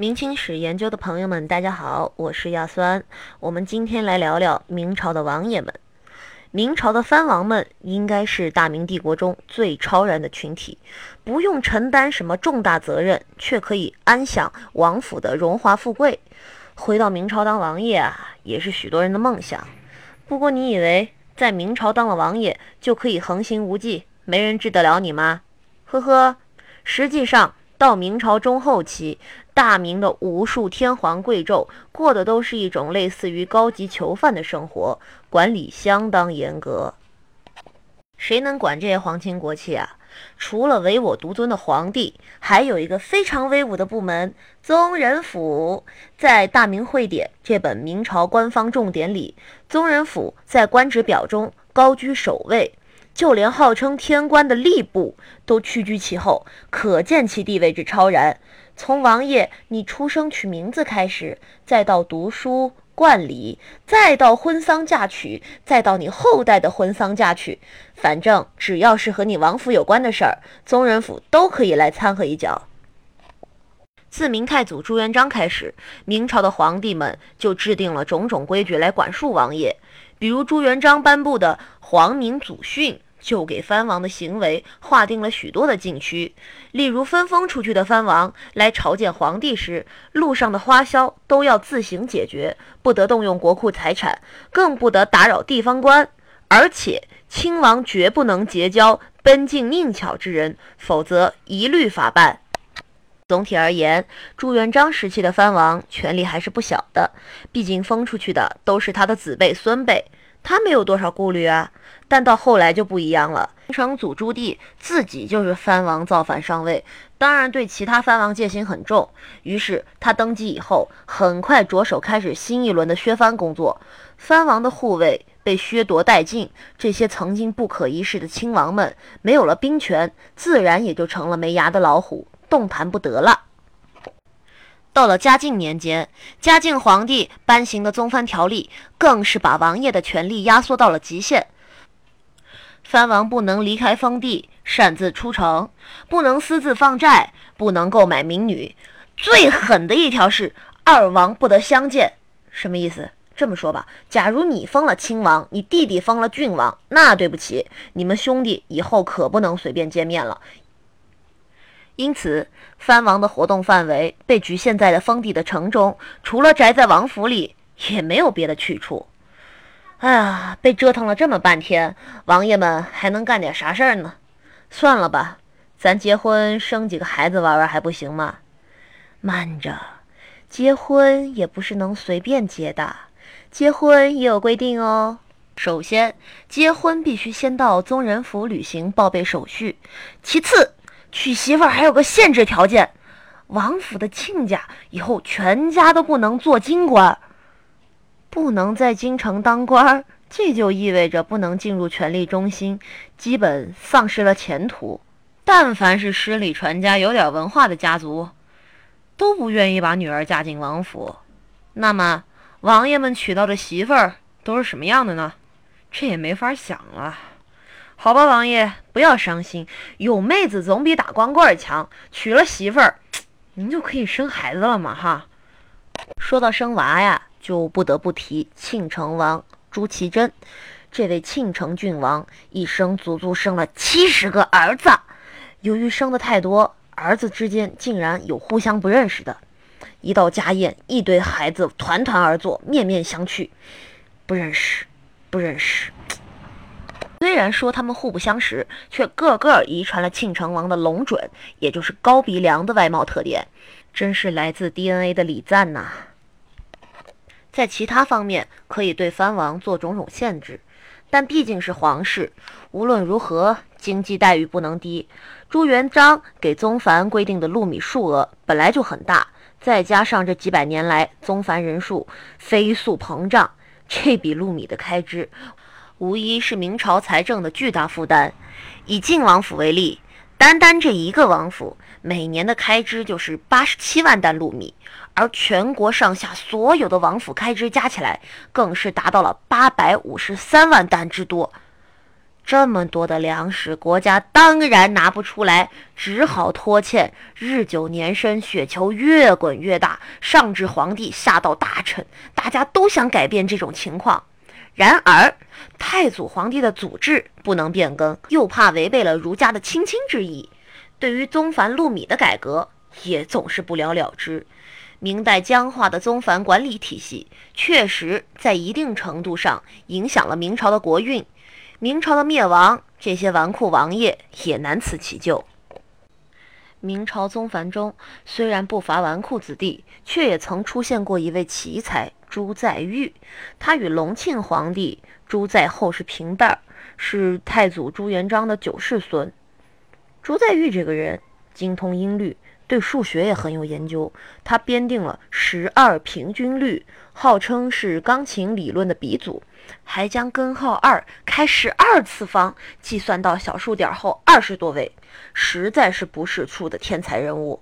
明清史研究的朋友们，大家好，我是亚酸。我们今天来聊聊明朝的王爷们。明朝的藩王们应该是大明帝国中最超然的群体，不用承担什么重大责任，却可以安享王府的荣华富贵。回到明朝当王爷啊，也是许多人的梦想。不过，你以为在明朝当了王爷就可以横行无忌，没人治得了你吗？呵呵，实际上。到明朝中后期，大明的无数天皇贵胄过的都是一种类似于高级囚犯的生活，管理相当严格。谁能管这些皇亲国戚啊？除了唯我独尊的皇帝，还有一个非常威武的部门——宗人府。在《大明会典》这本明朝官方重典里，宗人府在官职表中高居首位。就连号称天官的吏部都屈居其后，可见其地位之超然。从王爷你出生取名字开始，再到读书冠礼，再到婚丧嫁娶，再到你后代的婚丧嫁娶，反正只要是和你王府有关的事儿，宗人府都可以来掺和一脚。自明太祖朱元璋开始，明朝的皇帝们就制定了种种规矩来管束王爷。比如朱元璋颁布的《皇明祖训》，就给藩王的行为划定了许多的禁区。例如，分封出去的藩王来朝见皇帝时，路上的花销都要自行解决，不得动用国库财产，更不得打扰地方官。而且，亲王绝不能结交奔境佞巧之人，否则一律法办。总体而言，朱元璋时期的藩王权力还是不小的，毕竟封出去的都是他的子辈孙辈，他没有多少顾虑啊。但到后来就不一样了，明成祖朱棣自己就是藩王造反上位，当然对其他藩王戒心很重。于是他登基以后，很快着手开始新一轮的削藩工作，藩王的护卫被削夺殆尽，这些曾经不可一世的亲王们没有了兵权，自然也就成了没牙的老虎。动弹不得了。到了嘉靖年间，嘉靖皇帝颁行的宗藩条例，更是把王爷的权力压缩到了极限。藩王不能离开封地擅自出城，不能私自放债，不能购买民女。最狠的一条是二王不得相见。什么意思？这么说吧，假如你封了亲王，你弟弟封了郡王，那对不起，你们兄弟以后可不能随便见面了。因此，藩王的活动范围被局限在了封地的城中，除了宅在王府里，也没有别的去处。哎呀，被折腾了这么半天，王爷们还能干点啥事儿呢？算了吧，咱结婚生几个孩子玩玩还不行吗？慢着，结婚也不是能随便结的，结婚也有规定哦。首先，结婚必须先到宗人府履行报备手续；其次，娶媳妇儿还有个限制条件，王府的亲家以后全家都不能做京官，不能在京城当官，这就意味着不能进入权力中心，基本丧失了前途。但凡是诗里传家、有点文化的家族，都不愿意把女儿嫁进王府。那么，王爷们娶到的媳妇儿都是什么样的呢？这也没法想了。好吧，王爷，不要伤心，有妹子总比打光棍强。娶了媳妇儿，您就可以生孩子了嘛，哈。说到生娃呀，就不得不提庆城王朱祁镇。这位庆城郡王一生足足生了七十个儿子，由于生的太多，儿子之间竟然有互相不认识的。一到家宴，一堆孩子团团而坐，面面相觑，不认识，不认识。虽然说他们互不相识，却个个遗传了庆城王的龙准，也就是高鼻梁的外貌特点，真是来自 DNA 的礼赞呐。在其他方面可以对藩王做种种限制，但毕竟是皇室，无论如何经济待遇不能低。朱元璋给宗藩规定的禄米数额本来就很大，再加上这几百年来宗藩人数飞速膨胀，这笔禄米的开支。无疑是明朝财政的巨大负担。以晋王府为例，单单这一个王府每年的开支就是八十七万担禄米，而全国上下所有的王府开支加起来，更是达到了八百五十三万担之多。这么多的粮食，国家当然拿不出来，只好拖欠。日久年深，雪球越滚越大，上至皇帝，下到大臣，大家都想改变这种情况。然而，太祖皇帝的祖制不能变更，又怕违背了儒家的亲亲之意。对于宗藩禄米的改革，也总是不了了之。明代僵化的宗藩管理体系，确实在一定程度上影响了明朝的国运。明朝的灭亡，这些纨绔王爷也难辞其咎。明朝宗藩中虽然不乏纨绔子弟，却也曾出现过一位奇才朱载堉。他与隆庆皇帝朱载后是平辈儿，是太祖朱元璋的九世孙。朱载堉这个人精通音律。对数学也很有研究，他编定了十二平均律，号称是钢琴理论的鼻祖，还将根号二开十二次方，计算到小数点后二十多位，实在是不是处的天才人物。